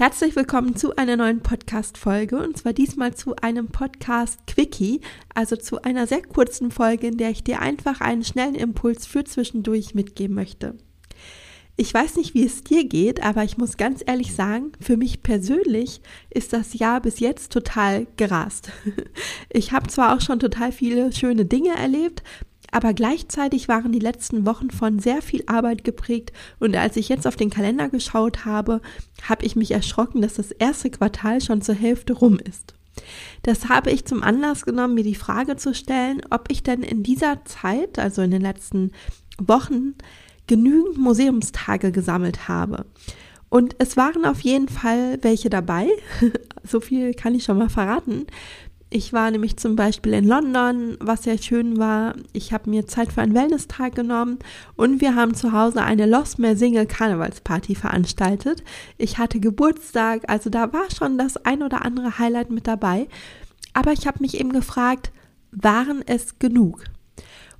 Herzlich willkommen zu einer neuen Podcast-Folge und zwar diesmal zu einem Podcast-Quickie, also zu einer sehr kurzen Folge, in der ich dir einfach einen schnellen Impuls für zwischendurch mitgeben möchte. Ich weiß nicht, wie es dir geht, aber ich muss ganz ehrlich sagen, für mich persönlich ist das Jahr bis jetzt total gerast. Ich habe zwar auch schon total viele schöne Dinge erlebt, aber gleichzeitig waren die letzten Wochen von sehr viel Arbeit geprägt und als ich jetzt auf den Kalender geschaut habe, habe ich mich erschrocken, dass das erste Quartal schon zur Hälfte rum ist. Das habe ich zum Anlass genommen, mir die Frage zu stellen, ob ich denn in dieser Zeit, also in den letzten Wochen, genügend Museumstage gesammelt habe. Und es waren auf jeden Fall welche dabei, so viel kann ich schon mal verraten, ich war nämlich zum Beispiel in London, was sehr schön war. Ich habe mir Zeit für einen Wellness-Tag genommen und wir haben zu Hause eine Lost Mehr Single Karnevalsparty veranstaltet. Ich hatte Geburtstag, also da war schon das ein oder andere Highlight mit dabei. Aber ich habe mich eben gefragt, waren es genug?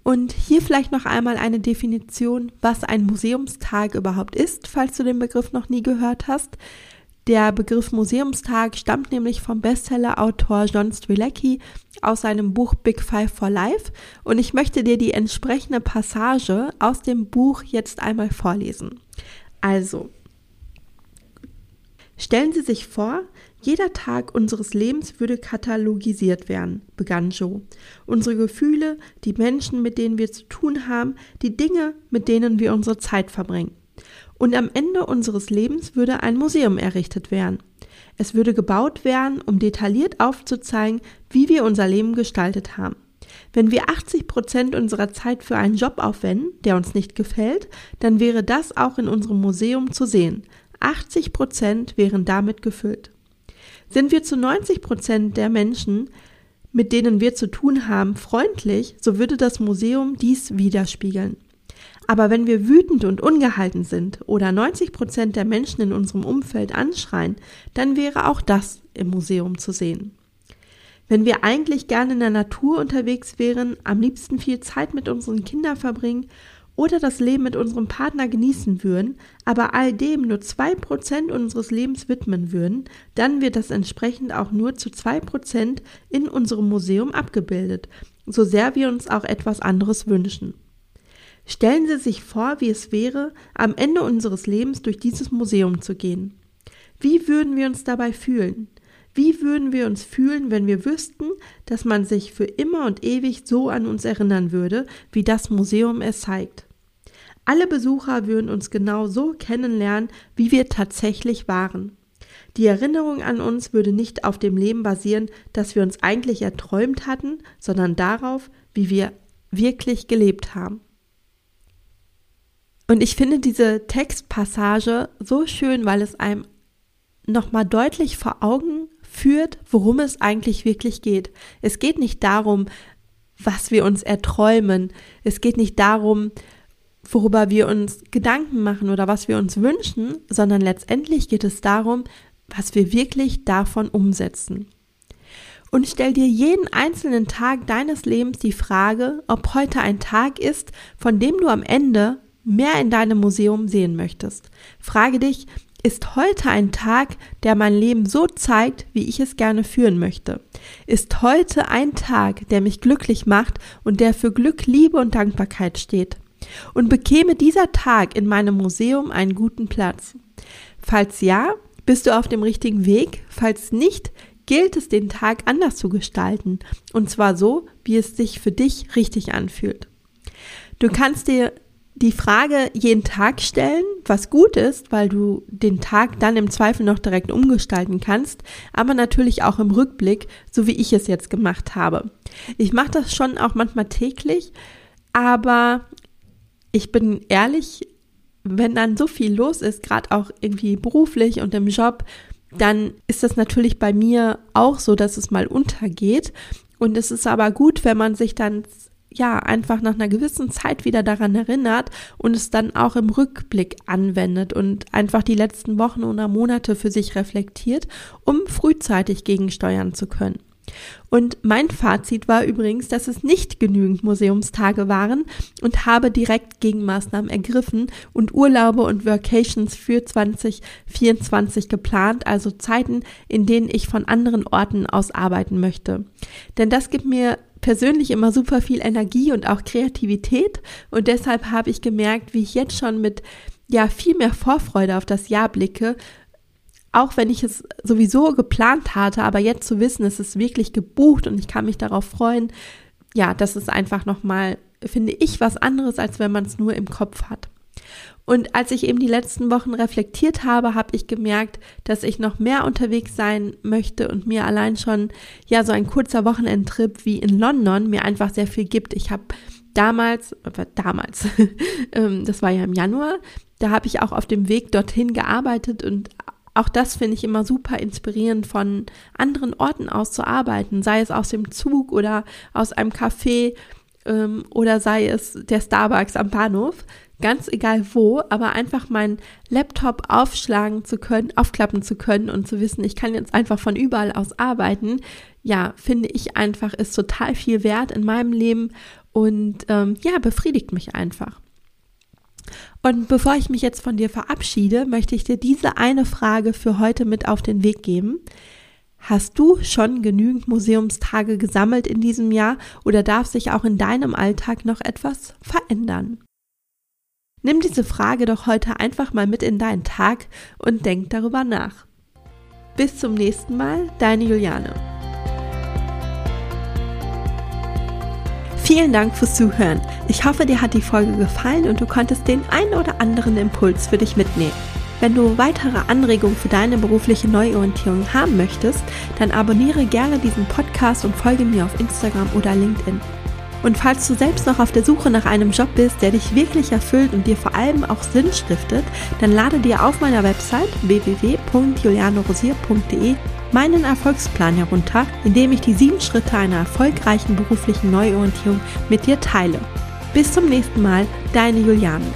Und hier vielleicht noch einmal eine Definition, was ein Museumstag überhaupt ist, falls du den Begriff noch nie gehört hast. Der Begriff Museumstag stammt nämlich vom Bestseller-Autor John Strilecki aus seinem Buch Big Five for Life und ich möchte dir die entsprechende Passage aus dem Buch jetzt einmal vorlesen. Also, stellen Sie sich vor, jeder Tag unseres Lebens würde katalogisiert werden, begann Joe. Unsere Gefühle, die Menschen, mit denen wir zu tun haben, die Dinge, mit denen wir unsere Zeit verbringen. Und am Ende unseres Lebens würde ein Museum errichtet werden. Es würde gebaut werden, um detailliert aufzuzeigen, wie wir unser Leben gestaltet haben. Wenn wir 80 Prozent unserer Zeit für einen Job aufwenden, der uns nicht gefällt, dann wäre das auch in unserem Museum zu sehen. 80 Prozent wären damit gefüllt. Sind wir zu 90 Prozent der Menschen, mit denen wir zu tun haben, freundlich, so würde das Museum dies widerspiegeln. Aber wenn wir wütend und ungehalten sind oder 90 Prozent der Menschen in unserem Umfeld anschreien, dann wäre auch das im Museum zu sehen. Wenn wir eigentlich gerne in der Natur unterwegs wären, am liebsten viel Zeit mit unseren Kindern verbringen oder das Leben mit unserem Partner genießen würden, aber all dem nur zwei Prozent unseres Lebens widmen würden, dann wird das entsprechend auch nur zu zwei Prozent in unserem Museum abgebildet, so sehr wir uns auch etwas anderes wünschen. Stellen Sie sich vor, wie es wäre, am Ende unseres Lebens durch dieses Museum zu gehen. Wie würden wir uns dabei fühlen? Wie würden wir uns fühlen, wenn wir wüssten, dass man sich für immer und ewig so an uns erinnern würde, wie das Museum es zeigt? Alle Besucher würden uns genau so kennenlernen, wie wir tatsächlich waren. Die Erinnerung an uns würde nicht auf dem Leben basieren, das wir uns eigentlich erträumt hatten, sondern darauf, wie wir wirklich gelebt haben. Und ich finde diese Textpassage so schön, weil es einem nochmal deutlich vor Augen führt, worum es eigentlich wirklich geht. Es geht nicht darum, was wir uns erträumen. Es geht nicht darum, worüber wir uns Gedanken machen oder was wir uns wünschen, sondern letztendlich geht es darum, was wir wirklich davon umsetzen. Und stell dir jeden einzelnen Tag deines Lebens die Frage, ob heute ein Tag ist, von dem du am Ende mehr in deinem Museum sehen möchtest. Frage dich, ist heute ein Tag, der mein Leben so zeigt, wie ich es gerne führen möchte? Ist heute ein Tag, der mich glücklich macht und der für Glück, Liebe und Dankbarkeit steht? Und bekäme dieser Tag in meinem Museum einen guten Platz? Falls ja, bist du auf dem richtigen Weg. Falls nicht, gilt es, den Tag anders zu gestalten. Und zwar so, wie es sich für dich richtig anfühlt. Du kannst dir die Frage jeden Tag stellen, was gut ist, weil du den Tag dann im Zweifel noch direkt umgestalten kannst, aber natürlich auch im Rückblick, so wie ich es jetzt gemacht habe. Ich mache das schon auch manchmal täglich, aber ich bin ehrlich, wenn dann so viel los ist, gerade auch irgendwie beruflich und im Job, dann ist das natürlich bei mir auch so, dass es mal untergeht. Und es ist aber gut, wenn man sich dann ja einfach nach einer gewissen Zeit wieder daran erinnert und es dann auch im Rückblick anwendet und einfach die letzten Wochen oder Monate für sich reflektiert, um frühzeitig gegensteuern zu können. Und mein Fazit war übrigens, dass es nicht genügend Museumstage waren und habe direkt Gegenmaßnahmen ergriffen und Urlaube und Vacations für 2024 geplant, also Zeiten, in denen ich von anderen Orten aus arbeiten möchte. Denn das gibt mir persönlich immer super viel Energie und auch Kreativität und deshalb habe ich gemerkt, wie ich jetzt schon mit ja viel mehr Vorfreude auf das Jahr blicke, auch wenn ich es sowieso geplant hatte, aber jetzt zu wissen, es ist wirklich gebucht und ich kann mich darauf freuen, ja, das ist einfach nochmal, finde ich, was anderes, als wenn man es nur im Kopf hat. Und als ich eben die letzten Wochen reflektiert habe, habe ich gemerkt, dass ich noch mehr unterwegs sein möchte und mir allein schon ja so ein kurzer Wochenendtrip wie in London mir einfach sehr viel gibt. Ich habe damals, äh, damals, ähm, das war ja im Januar, da habe ich auch auf dem Weg dorthin gearbeitet und auch das finde ich immer super inspirierend, von anderen Orten aus zu arbeiten, sei es aus dem Zug oder aus einem Café ähm, oder sei es der Starbucks am Bahnhof. Ganz egal wo, aber einfach meinen Laptop aufschlagen zu können, aufklappen zu können und zu wissen, ich kann jetzt einfach von überall aus arbeiten, ja, finde ich einfach, ist total viel wert in meinem Leben und ähm, ja, befriedigt mich einfach. Und bevor ich mich jetzt von dir verabschiede, möchte ich dir diese eine Frage für heute mit auf den Weg geben. Hast du schon genügend Museumstage gesammelt in diesem Jahr oder darf sich auch in deinem Alltag noch etwas verändern? Nimm diese Frage doch heute einfach mal mit in deinen Tag und denk darüber nach. Bis zum nächsten Mal, deine Juliane. Vielen Dank fürs Zuhören. Ich hoffe, dir hat die Folge gefallen und du konntest den ein oder anderen Impuls für dich mitnehmen. Wenn du weitere Anregungen für deine berufliche Neuorientierung haben möchtest, dann abonniere gerne diesen Podcast und folge mir auf Instagram oder LinkedIn. Und falls du selbst noch auf der Suche nach einem Job bist, der dich wirklich erfüllt und dir vor allem auch Sinn stiftet, dann lade dir auf meiner Website www.julianerosier.de meinen Erfolgsplan herunter, in dem ich die sieben Schritte einer erfolgreichen beruflichen Neuorientierung mit dir teile. Bis zum nächsten Mal, deine Juliane.